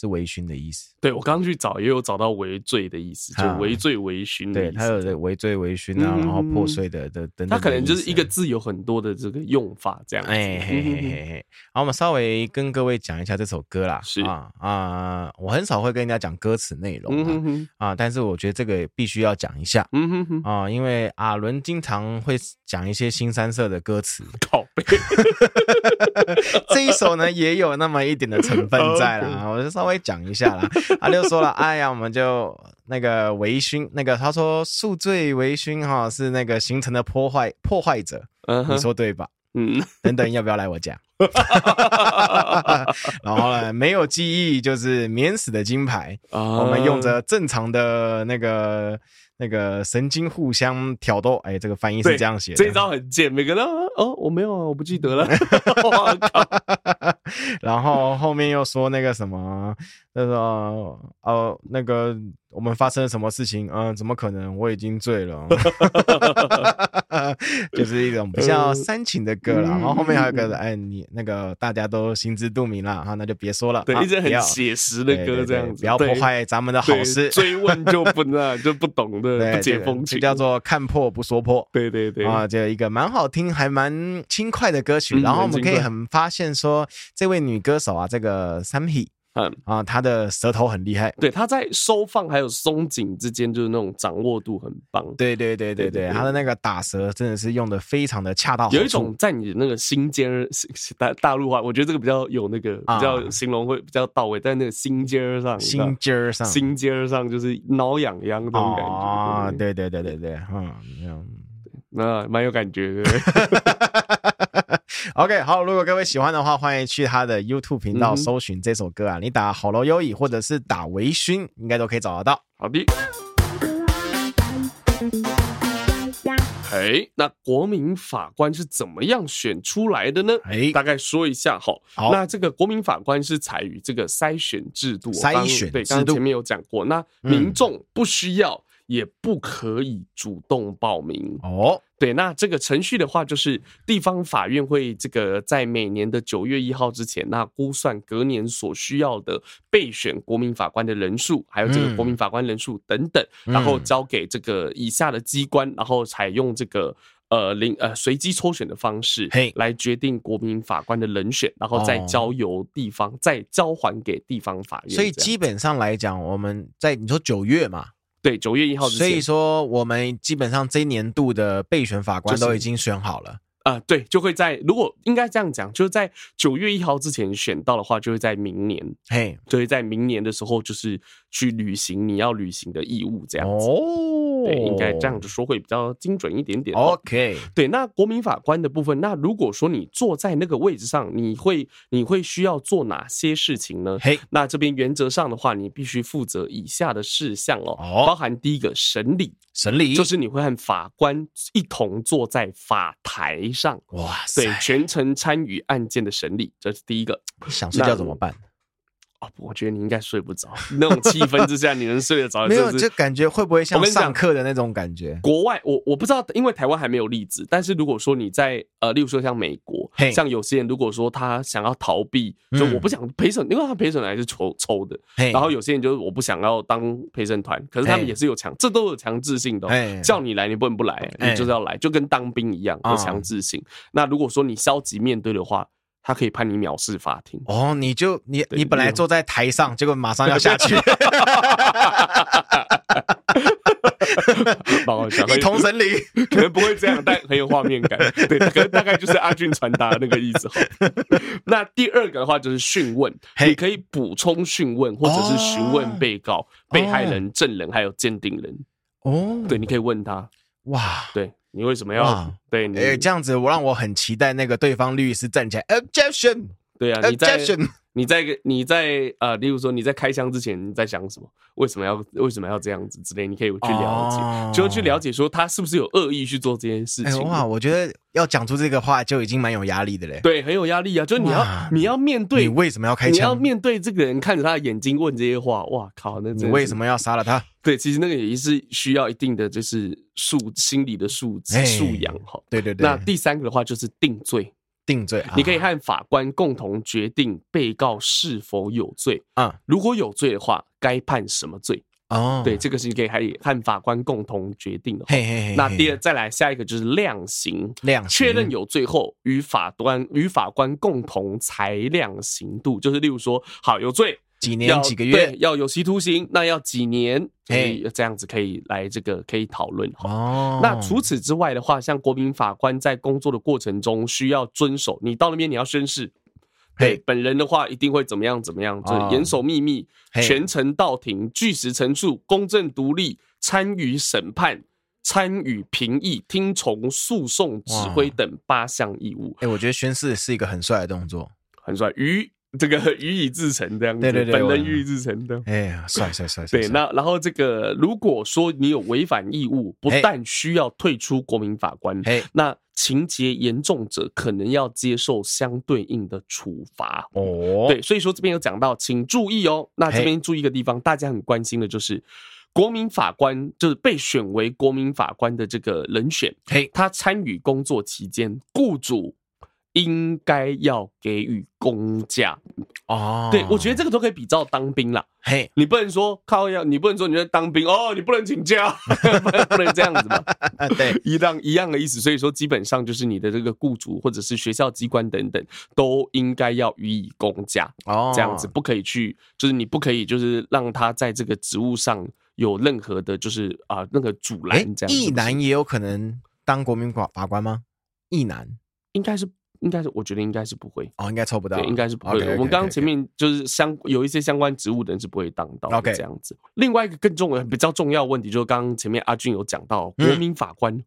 是微醺的意思，对，我刚刚去找，也有找到微醉的意思，就微醉微醺。对，它有的微醉微醺啊，然后破碎的的等等。它可能就是一个字有很多的这个用法，这样。哎嘿嘿嘿嘿。好，我们稍微跟各位讲一下这首歌啦。是啊啊，我很少会跟人家讲歌词内容啊，但是我觉得这个必须要讲一下。嗯哼哼啊，因为阿伦经常会讲一些新三色的歌词。这一首呢，也有那么一点的成分在啦，我就稍微。会讲一下啦，阿六说了，哎呀，我们就那个微醺，那个他说宿醉微醺哈是那个形成的破坏破坏者，嗯、uh，huh. 你说对吧？嗯，等等要不要来我家？然后呢，没有记忆就是免死的金牌，uh. 我们用着正常的那个。那个神经互相挑逗，哎，这个翻译是这样写的。这一招很贱，每个人哦，我没有啊，我不记得了。然后后面又说那个什么，那个哦，那个我们发生了什么事情？嗯，怎么可能？我已经醉了。就是一种比较煽情的歌了。然后后面还有个，哎，你那个大家都心知肚明了哈，那就别说了。对，一直很写实的歌这样子，不要破坏咱们的好事。追问就不 那就不懂的。对，不解风情，叫做看破不说破。对对对，啊，就一个蛮好听，还蛮轻快的歌曲。嗯、然后我们可以很发现说，这位女歌手啊，这个 Sammy。嗯啊，他的舌头很厉害，对，他在收放还有松紧之间，就是那种掌握度很棒。对对对对对，他的那个打舌真的是用的非常的恰到好处。有一种在你的那个心尖儿大大陆话，我觉得这个比较有那个比较形容会比较到位，在那个心尖儿上，心尖儿上，心尖儿上就是挠痒痒那种感觉啊。对对对对对，嗯，那蛮有感觉的。OK，好，如果各位喜欢的话，欢迎去他的 YouTube 频道搜寻这首歌啊，嗯、你打好啰优异或者是打微醺，应该都可以找得到。好的。哎，那国民法官是怎么样选出来的呢？哎，大概说一下哈。好，那这个国民法官是采取这个筛选制度，筛选对，刚刚前面有讲过，那民众不需要。嗯也不可以主动报名哦。对，那这个程序的话，就是地方法院会这个在每年的九月一号之前，那估算隔年所需要的备选国民法官的人数，还有这个国民法官人数等等，嗯、然后交给这个以下的机关，然后采用这个呃零呃随机抽选的方式，嘿，来决定国民法官的人选，然后再交由地方、哦、再交还给地方法院。所以基本上来讲，我们在你说九月嘛。对，九月一号之前。所以说，我们基本上这一年度的备选法官都已经选好了。啊、呃，对，就会在如果应该这样讲，就是在九月一号之前选到的话，就会在明年，嘿，就会在明年的时候，就是去履行你要履行的义务，这样子。哦，对，应该这样子说会比较精准一点点。OK，对，那国民法官的部分，那如果说你坐在那个位置上，你会你会需要做哪些事情呢？嘿，那这边原则上的话，你必须负责以下的事项哦，哦包含第一个审理。审理就是你会和法官一同坐在法台上，哇塞，对，全程参与案件的审理，这是第一个。想睡觉怎么办？哦，我觉得你应该睡不着。那种气氛之下，你能睡得着？没有，就感觉会不会像上课的那种感觉？国外，我我不知道，因为台湾还没有例子。但是如果说你在呃，例如说像美国，像有些人如果说他想要逃避，就我不想陪审，因为他陪审还是抽抽的。然后有些人就是我不想要当陪审团，可是他们也是有强，这都有强制性的。叫你来，你不能不来，你就是要来，就跟当兵一样，有强制性。那如果说你消极面对的话，他可以判你藐视法庭哦，你就你你本来坐在台上，结果马上要下去，蛮好笑，一同神灵，可能不会这样，但很有画面感。对，可能大概就是阿俊传达的那个意思。那第二个的话就是讯问，你可以补充讯问，或者是询问被告、被害人、证人还有鉴定人。哦，对，你可以问他。哇，对你为什么要？对你，哎，这样子我让我很期待那个对方律师站起来，objection。对啊，你在。你在你在呃，例如说你在开箱之前你在想什么？为什么要为什么要这样子之类？你可以去了解，哦、就去了解说他是不是有恶意去做这件事情。欸、哇，我觉得要讲出这个话就已经蛮有压力的嘞。对，很有压力啊！就是你要哇你要面对你为什么要开枪？你要面对这个人，看着他的眼睛问这些话。哇靠！那你为什么要杀了他？对，其实那个也是需要一定的就是素心理的素质素养哈。对对对。那第三个的话就是定罪。定罪，你可以和法官共同决定被告是否有罪。啊，如果有罪的话，该判什么罪？哦，对，这个是你可以还和法官共同决定的。嘿嘿嘿。那第二，再来下一个就是量刑，量刑确认有罪后，与法官与法官共同裁量刑度，就是例如说，好有罪。几年几个月要有期徒刑，那要几年？哎，这样子可以来这个可以讨论哦。那除此之外的话，像国民法官在工作的过程中需要遵守，你到那边你要宣誓，对本人的话一定会怎么样怎么样，就是严守秘密，全程到庭，据实陈述，公正独立，参与审判，参与评议，听从诉讼指挥等八项义务。哎，我觉得宣誓是一个很帅的动作，很帅。于这个予以自成这样子，对对对，本人予以自成的。哎呀，帅帅帅帅！对，那然后这个，如果说你有违反义务，不但需要退出国民法官，那情节严重者可能要接受相对应的处罚。哦，对，所以说这边有讲到，请注意哦。那这边注意一个地方，大家很关心的就是国民法官，就是被选为国民法官的这个人选，嘿，他参与工作期间，雇主。应该要给予公价哦，对，我觉得这个都可以比照当兵啦。嘿，你不能说靠要，你不能说你在当兵哦，你不能请假，不能这样子嘛。对，一样一样的意思。所以说，基本上就是你的这个雇主或者是学校机关等等，都应该要予以公价哦，这样子不可以去，就是你不可以就是让他在这个职务上有任何的，就是啊那个阻拦这样。一男也有可能当国民法法官吗？一男应该是。应该是，我觉得应该是不会哦，应该抽不到，对，应该是不会。我们刚刚前面就是相有一些相关职务的人是不会当到的这样子。另外一个更重要、比较重要的问题，就是刚刚前面阿俊有讲到，国民法官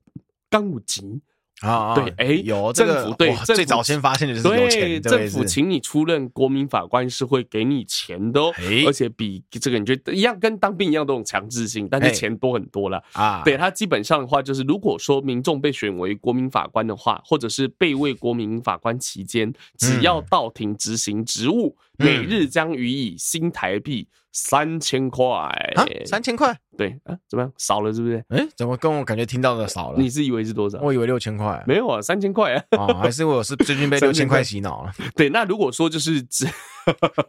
刚有级。啊，对，哎，有政府对最早先发现的就是有钱，政府请你出任国民法官是会给你钱的哦，而且比这个你觉得一样，跟当兵一样都有强制性，但是钱多很多了啊。对，他基本上的话就是，如果说民众被选为国民法官的话，或者是被为国民法官期间，只要到庭执行职务，每日将予以新台币三千块，三千块，对啊，怎么样？少了是不是？哎，怎么跟我感觉听到的少了？你是以为是多少？我以为六千块，没有啊，三千块啊。哦，还是我是最近被六千块洗脑了。对，那如果说就是执，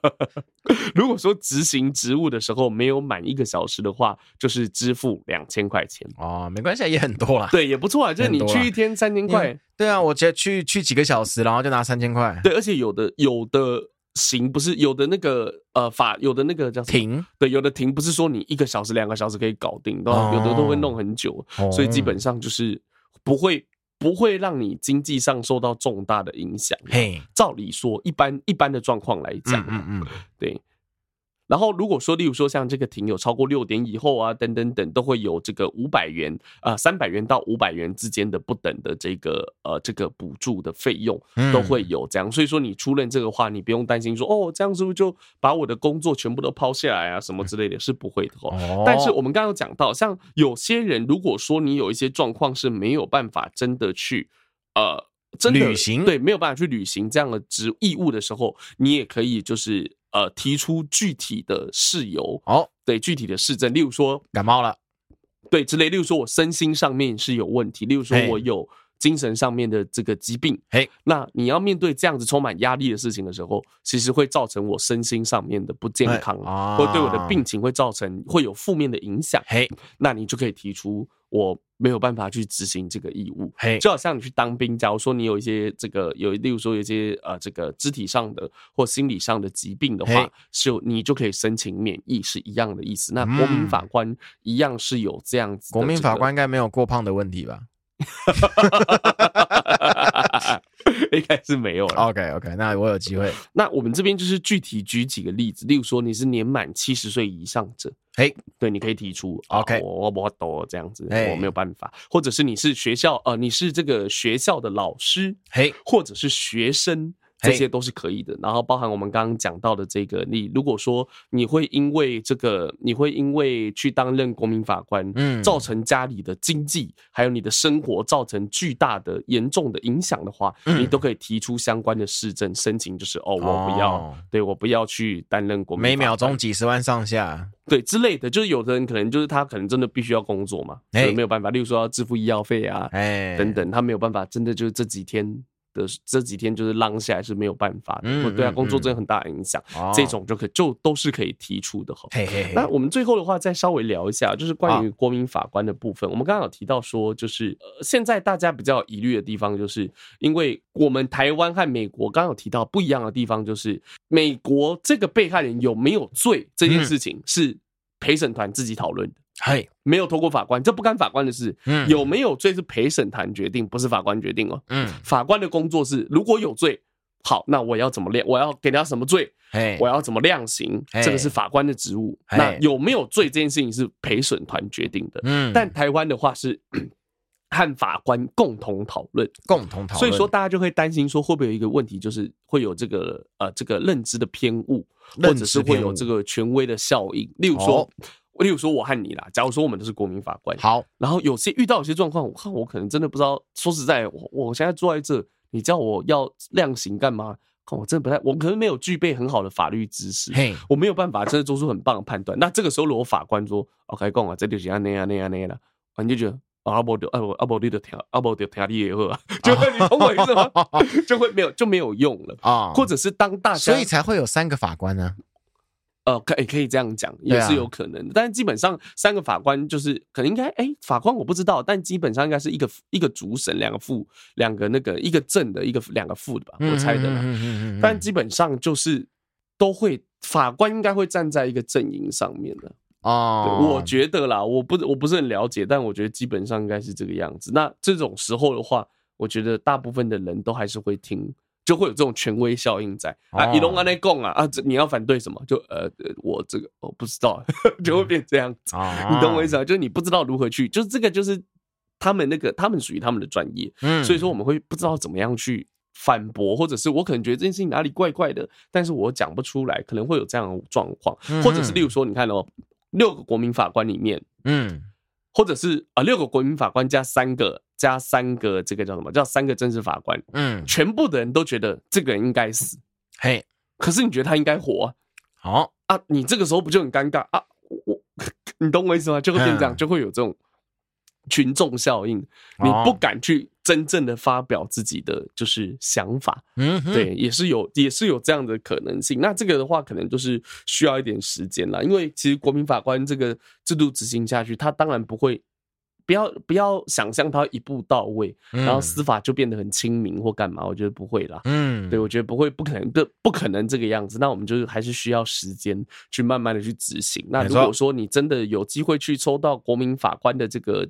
如果说执行职务的时候没有满一个小时的话，就是支付两千块钱。哦，没关系，也很多啦。对，也不错啊，就是你去一天三千块。对啊，我直接去去几个小时，然后就拿三千块。对，而且有的有的。刑不是有的那个呃法有的那个叫停，对，有的停不是说你一个小时两个小时可以搞定，都有的都会弄很久，所以基本上就是不会不会让你经济上受到重大的影响。嘿，照理说一般一般的状况来讲，嗯嗯，对。然后，如果说，例如说，像这个停有超过六点以后啊，等等等，都会有这个五百元啊，三百元到五百元之间的不等的这个呃这个补助的费用，都会有这样。所以说，你出任这个话，你不用担心说，哦，这样是不是就把我的工作全部都抛下来啊，什么之类的，是不会的哦。但是我们刚刚有讲到，像有些人，如果说你有一些状况是没有办法真的去呃真的履行，对，没有办法去履行这样的职义务的时候，你也可以就是。呃，提出具体的事由哦，对，具体的事证，例如说感冒了，对，之类，例如说我身心上面是有问题，例如说我有精神上面的这个疾病，嘿，那你要面对这样子充满压力的事情的时候，其实会造成我身心上面的不健康，或对我的病情会造成会有负面的影响，嘿，那你就可以提出我没有办法去执行这个义务。嘿，就好像你去当兵，假如说你有一些这个有，例如说有一些呃这个肢体上的或心理上的疾病的话，就你就可以申请免疫，是一样的意思。那国民法官一样是有这样子，国民法官应该没有过胖的问题吧？应该是没有了。OK OK，那我有机会。那我们这边就是具体举几个例子，例如说你是年满七十岁以上者，嘿，对，你可以提出 OK，我我懂这样子，我没有办法。或者是你是学校呃，你是这个学校的老师，嘿，或者是学生。这些都是可以的，然后包含我们刚刚讲到的这个，你如果说你会因为这个，你会因为去担任国民法官，嗯，造成家里的经济还有你的生活造成巨大的严重的影响的话，你都可以提出相关的市政申请，就是哦，我不要，对，我不要去担任国民法官，每秒钟几十万上下，对之类的，就是有的人可能就是他可能真的必须要工作嘛，所以没有办法，例如说要支付医药费啊，哎，等等，他没有办法，真的就是这几天。的这几天就是浪下来是没有办法的，嗯、对啊，工作真的很大影响，嗯、这种就可就都是可以提出的哈。嘿嘿嘿，那我们最后的话再稍微聊一下，就是关于国民法官的部分。啊、我们刚刚有提到说，就是呃，现在大家比较疑虑的地方，就是因为我们台湾和美国刚刚有提到不一样的地方，就是美国这个被害人有没有罪这件事情是陪审团自己讨论的。嘿，没有透过法官，这不干法官的事。嗯，有没有罪是陪审团决定，不是法官决定哦。嗯，法官的工作是，如果有罪，好，那我要怎么量？我要给他什么罪？嘿，我要怎么量刑？这个是法官的职务。那有没有罪这件事情是陪审团决定的。嗯，但台湾的话是 和法官共同讨论，共同讨论。所以说大家就会担心说，会不会有一个问题，就是会有这个呃这个认知的偏误，或者是会有这个权威的效应，例如说。例如说我和你啦，假如说我们都是国民法官，好，然后有些遇到有些状况，我看我可能真的不知道。说实在，我我现在坐在这，你叫我要量刑干嘛？看我真的不太，我可能没有具备很好的法律知识，嘿，我没有办法真的做出很棒的判断。那这个时候如果法官说，OK，讲啊，这就是那样那样那样的，你就觉得阿伯的阿伯阿伯你的听阿伯的听你也好，就会你懂我意思吗？就会没有就没有用了啊，或者是当大家，所以才会有三个法官呢。呃，可以可以这样讲，也是有可能的。啊、但是基本上三个法官就是可能应该，哎、欸，法官我不知道，但基本上应该是一个一个主审，两个副，两个那个一个正的，一个两个副的吧，我猜的。嗯嗯嗯。但基本上就是都会，法官应该会站在一个阵营上面的哦。我觉得啦，我不我不是很了解，但我觉得基本上应该是这个样子。那这种时候的话，我觉得大部分的人都还是会听。就会有这种权威效应在。啊，伊隆安内贡啊啊，这你要反对什么？就呃，我这个我不知道，就会变这样子。你懂我意思啊？就是你不知道如何去，就是这个就是他们那个，他们属于他们的专业，嗯，所以说我们会不知道怎么样去反驳，或者是我可能觉得这件事情哪里怪怪的，但是我讲不出来，可能会有这样的状况，或者是例如说，你看哦，六个国民法官里面，嗯，或者是啊六个国民法官加三个。加三个，这个叫什么？叫三个正式法官。嗯，全部的人都觉得这个人应该死。嘿，可是你觉得他应该活啊？好啊，你这个时候不就很尴尬啊？我，你懂我意思吗？就会变这样，就会有这种群众效应，你不敢去真正的发表自己的就是想法。嗯，对，也是有，也是有这样的可能性。那这个的话，可能就是需要一点时间了，因为其实国民法官这个制度执行下去，他当然不会。不要不要想象他一步到位，然后司法就变得很亲民或干嘛？我觉得不会啦。嗯，对，我觉得不会，不可能，不不可能这个样子。那我们就是还是需要时间去慢慢的去执行。那如果说你真的有机会去抽到国民法官的这个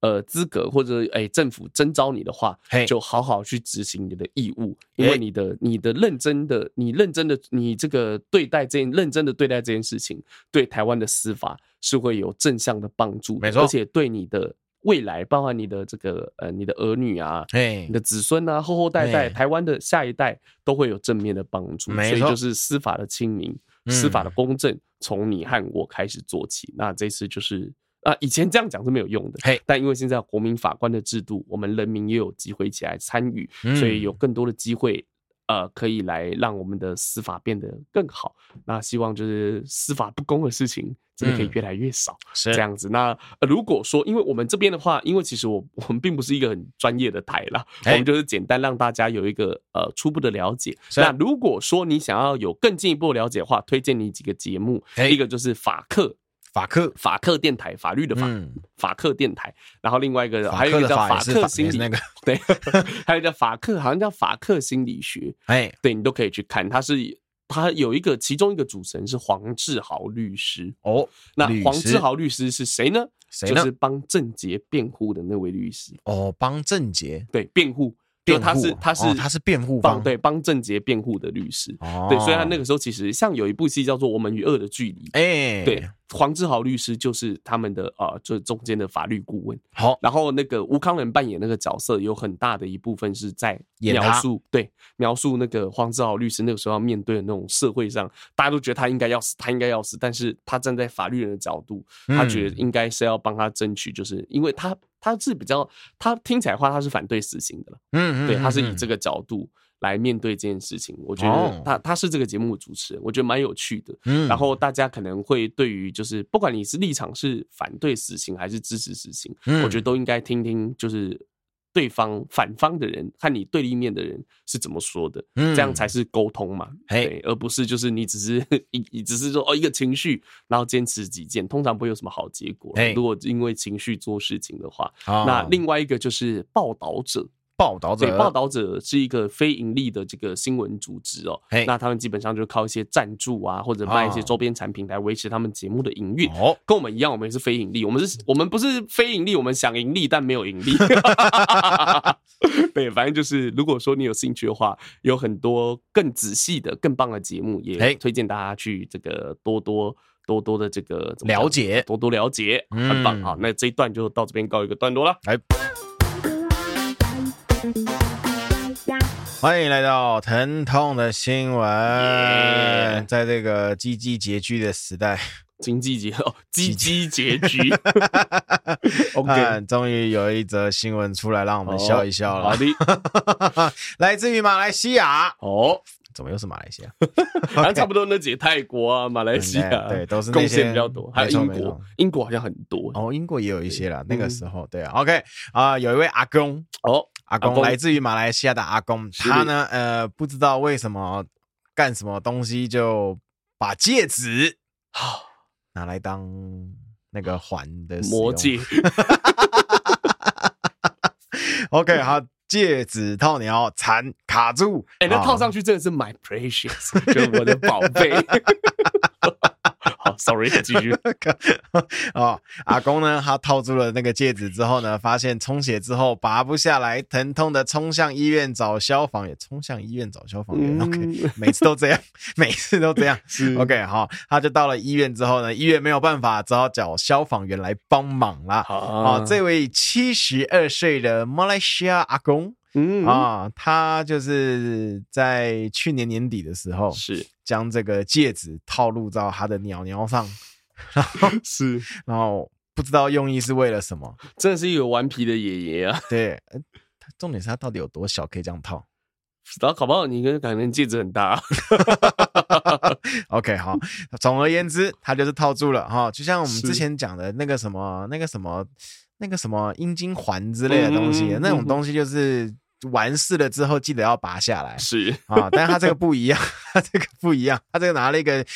呃资格，或者哎政府征召你的话，就好好去执行你的义务，因为你的你的认真的你认真的你这个对待这件认真的对待这件事情，对台湾的司法。是会有正向的帮助，没错，而且对你的未来，包含你的这个呃，你的儿女啊，嘿你的子孙啊，后后代代，嘿台湾的下一代都会有正面的帮助。没错，所以就是司法的清明，嗯、司法的公正，从你和我开始做起。那这次就是啊，以前这样讲是没有用的，嘿，但因为现在国民法官的制度，我们人民也有机会一起来参与，嗯、所以有更多的机会。呃，可以来让我们的司法变得更好。那希望就是司法不公的事情真的可以越来越少，嗯、是这样子。那、呃、如果说，因为我们这边的话，因为其实我我们并不是一个很专业的台啦，欸、我们就是简单让大家有一个呃初步的了解。是那如果说你想要有更进一步的了解的话，推荐你几个节目，欸、一个就是法客。法克法克电台，法律的法，嗯、法克电台。然后另外一个还有一个叫法克心理，那个 对，还有叫法克，好像叫法克心理学。哎，对你都可以去看，他是他有一个其中一个主持人是黄志豪律师哦。那黄志豪律师是谁呢？谁呢？就是帮郑捷辩护的那位律师哦，帮郑捷对辩护。就他是他是、哦、他是辩护方对帮郑捷辩护的律师，哦、对，所以他那个时候其实像有一部戏叫做《我们与恶的距离》，哎、欸，对，黄志豪律师就是他们的呃，就是中间的法律顾问。好，然后那个吴康仁扮演那个角色，有很大的一部分是在描述，对，描述那个黄志豪律师那个时候要面对的那种社会上，大家都觉得他应该要死，他应该要死，但是他站在法律人的角度，他觉得应该是要帮他争取，就是因为他。他是比较，他听起来的话，他是反对死刑的了。嗯，对，他是以这个角度来面对这件事情。我觉得他他是这个节目的主持人，我觉得蛮有趣的。嗯，然后大家可能会对于就是，不管你是立场是反对死刑还是支持死刑，我觉得都应该听听就是。对方反方的人和你对立面的人是怎么说的？嗯，这样才是沟通嘛，对，而不是就是你只是 一你只是说哦一个情绪，然后坚持己见，通常不会有什么好结果。如果因为情绪做事情的话，那另外一个就是报道者。报道者，报道者是一个非盈利的这个新闻组织哦。那他们基本上就靠一些赞助啊，或者卖一些周边产品来维持他们节目的营运。哦，跟我们一样，我们也是非盈利。我们是，我们不是非盈利，我们想盈利，但没有盈利。对，反正就是，如果说你有兴趣的话，有很多更仔细的、更棒的节目，也推荐大家去这个多多多多的这个了解，多多了解，很棒啊。那这一段就到这边告一个段落了。来。欢迎来到疼痛的新闻。在这个积极拮据的时代，经济拮哦，积极拮据。OK，终于有一则新闻出来，让我们笑一笑了。好的，来自于马来西亚。哦。Oh. 怎么又是马来西亚？好像差不多那几个泰国啊，马来西亚对，都是贡献比较多。还有英国，英国好像很多哦，英国也有一些啦。那个时候，对啊，OK 啊，有一位阿公哦，阿公来自于马来西亚的阿公，他呢，呃，不知道为什么干什么东西就把戒指拿来当那个环的魔戒。OK，好。戒指套鸟缠卡住，哎、欸，那套上去真的是 my precious，就是我的宝贝。好，sorry，继续。哦，阿公呢，他套住了那个戒指之后呢，发现充血之后拔不下来，疼痛的冲向医院找消防，也冲向医院找消防员。嗯、OK，每次都这样，每次都这样。OK，好，他就到了医院之后呢，医院没有办法，只好找消防员来帮忙啦。好，啊、这位七十二岁的马来西亚阿公。嗯啊，他就是在去年年底的时候，是将这个戒指套入到他的鸟鸟上，然后 是，然后不知道用意是为了什么，真的是一个顽皮的爷爷啊。对，重点是他到底有多小可以这样套？然后搞不好你跟感觉戒指很大。OK，好，总而言之，他就是套住了哈，就像我们之前讲的那个什么、那个什么、那个什么阴茎环之类的东西，嗯、那种东西就是。完事了之后，记得要拔下来。是啊，但是他这个不一样，他这个不一样，他这个拿了一个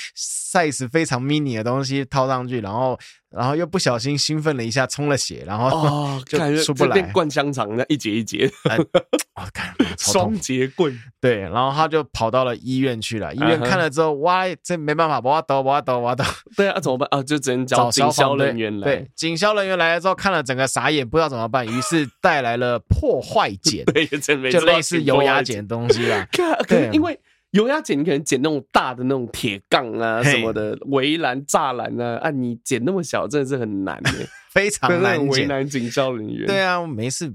size 非常 mini 的东西套上去，然后。然后又不小心兴奋了一下，充了血，然后哦，就出不来，灌香肠的一节一节，我看 双节棍，对，然后他就跑到了医院去了。医院看了之后，哇，这没办法，我要抖，我要抖，我要抖。对啊，怎么办啊？就只能找警消人员来。对，警消人员来了之后，看了整个傻眼，不知道怎么办，于是带来了破坏剪，对，就类似油压碱的东西啦。对，因为。油压剪，你可能剪那种大的那种铁杠啊什么的围栏栅栏啊，啊，你剪那么小真的是很难的，非常难为难警消人员。对啊，没事，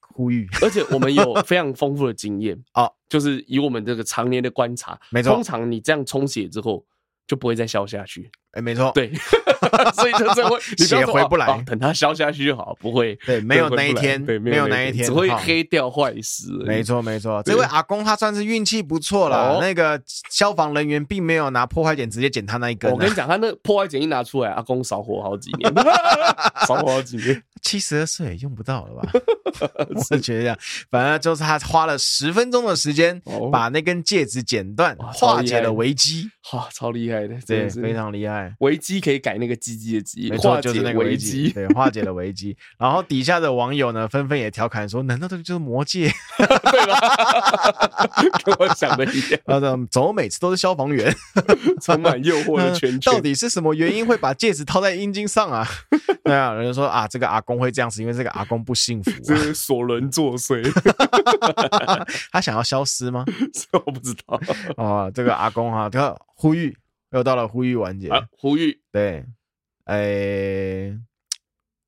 呼吁。而且我们有非常丰富的经验啊，就是以我们这个常年的观察，没错，通常你这样冲洗之后就不会再消下去。哎，没错，对，所以就这会血 回不来，等它消下去就好，不会，对，没有那一天，对，没有那一天，只会黑掉坏死。没错，没错，这位阿公他算是运气不错了，那个消防人员并没有拿破坏剪直接剪他那一根。我跟你讲，他那破坏剪一拿出来，阿公少活好几年，少活好几年，七十二岁用不到了吧？我是觉得这样，反正就是他花了十分钟的时间把那根戒指剪断，化解了危机，哇，超厉害的，对，非常厉害。哎，危机可以改那个鸡鸡的鸡，没错，就是那个危机，对，化解了危机。然后底下的网友呢，纷纷也调侃说：“难道这个就是魔戒？对吧？跟我想的一样。啊，怎么每次都是消防员，充满诱惑的圈圈？到底是什么原因会把戒指套在阴茎上啊？对啊，人家说啊，这个阿公会这样子，因为这个阿公不幸福，这是索伦作祟。他想要消失吗？我不知道。哦，这个阿公哈，这个呼吁。又到了呼吁环节，啊，呼吁，对，哎、欸，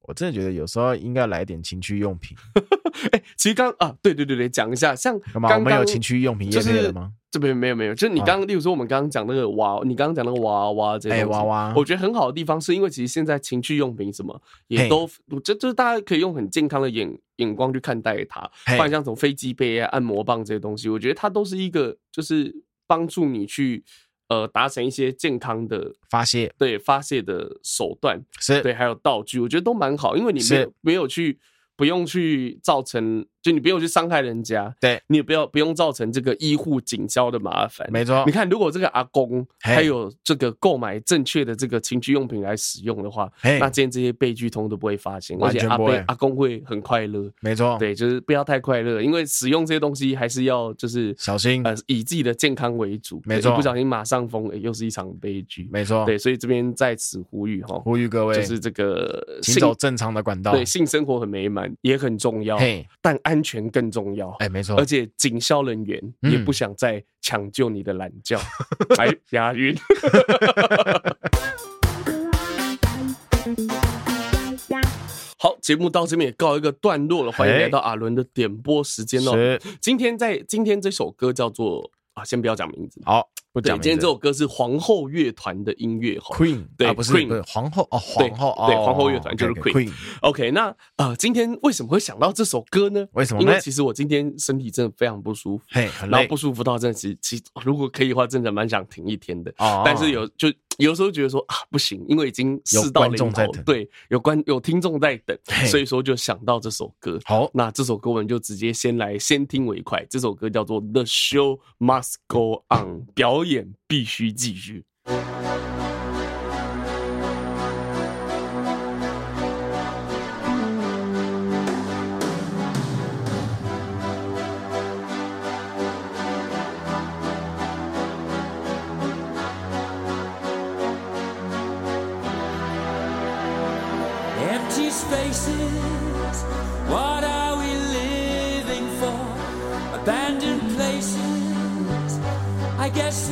我真的觉得有时候应该来点情趣用品。哎、欸，其实刚啊，对对对对，讲一下，像刚刚我们有情趣用品业配了吗？这边没有没有，就是你刚刚，例如说我们刚刚讲那个娃，你刚刚讲那个娃娃这些，哎，娃娃，我觉得很好的地方是因为其实现在情趣用品什么也都，就就是大家可以用很健康的眼眼光去看待它，像什么飞机杯啊、按摩棒这些东西，我觉得它都是一个就是帮助你去。呃，达成一些健康的发泄，对发泄的手段是对，还有道具，我觉得都蛮好，因为你没有没有去。不用去造成，就你不用去伤害人家，对，你也不要不用造成这个医护警消的麻烦，没错。你看，如果这个阿公还有这个购买正确的这个情趣用品来使用的话，那今天这些悲剧通都不会发生，而且阿贝阿公会很快乐，没错。对，就是不要太快乐，因为使用这些东西还是要就是小心，呃，以自己的健康为主，没错。不小心马上疯，欸，又是一场悲剧，没错。对，所以这边在此呼吁哈，呼吁各位，就是这个行走正常的管道，对，性生活很美满也很重要。嘿，但安全更重要。哎，没错，而且警消人员也不想再抢救你的懒觉。哎，押韵。好，节目到这边也告一个段落了。欢迎来到阿伦的点播时间哦。今天在今天这首歌叫做啊，先不要讲名字。好。不对，今天这首歌是皇后乐团的音乐哈，Queen 对，啊、不是 Queen 皇后哦，皇后对，皇后乐团就是 Queen。OK，那呃，今天为什么会想到这首歌呢？为什么？因为其实我今天身体真的非常不舒服，嘿，然后不舒服到真的其其如果可以的话，真的蛮想停一天的。哦，但是有就有时候觉得说啊，不行，因为已经事到临头，对，有观有听众在等，所以说就想到这首歌。好，那这首歌我们就直接先来先听为快。这首歌叫做《The Show Must Go On》，表演必须。继续。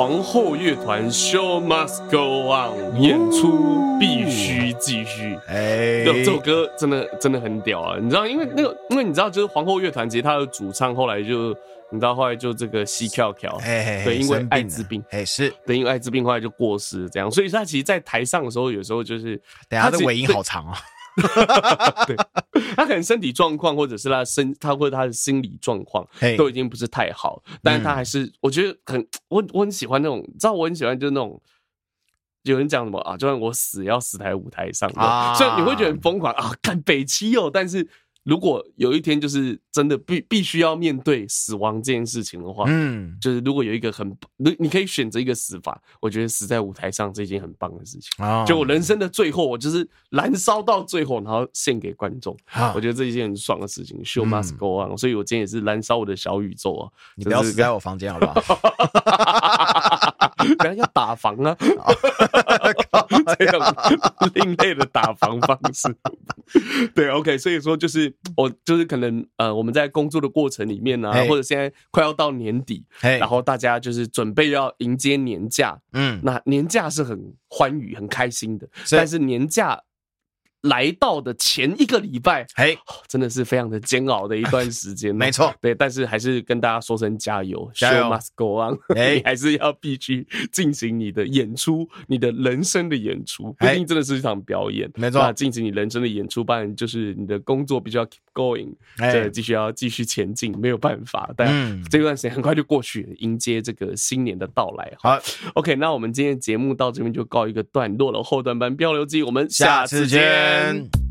皇后乐团 Show Must Go On 演出必须继续。哎，这首歌真的真的很屌啊！你知道，因为那个，因为你知道，就是皇后乐团其实他的主唱后来就，你知道后来就这个西跳跳，对，因为艾滋病，哎是，对，因为艾滋病后来就过世，这样，所以他其实，在台上的时候，有时候就是，等下的尾音好长啊。对，他可能身体状况，或者是他身，他或者他的心理状况，都已经不是太好，但是他还是，我觉得很，我我很喜欢那种，你知道，我很喜欢就是那种，有人讲什么啊，就算我死要死在舞台上，所以你会觉得很疯狂啊，看北七哦，但是。如果有一天就是真的必必须要面对死亡这件事情的话，嗯，就是如果有一个很，你你可以选择一个死法，我觉得死在舞台上是一件很棒的事情啊！就我人生的最后，我就是燃烧到最后，然后献给观众，我觉得这一件很爽的事情。Show must go on，所以我今天也是燃烧我的小宇宙啊！你不要死在我房间好不好？不要要打房啊！这种另类的打房方式，对，OK，所以说就是。我就是可能呃，我们在工作的过程里面呢、或者现在快要到年底然后大家就是准备要迎接年假，嗯，那年假是很欢愉、很开心的，但是年假。来到的前一个礼拜，哎，真的是非常的煎熬的一段时间。没错，对，但是还是跟大家说声加油，Show must go on，你还是要必须进行你的演出，你的人生的演出，毕竟真的是一场表演。没错，进行你人生的演出，不然就是你的工作必须要 keep going，对，继续要继续前进，没有办法。但这段时间很快就过去，迎接这个新年的到来。好，OK，那我们今天节目到这边就告一个段落了。后段班漂流记，我们下次见。Amen.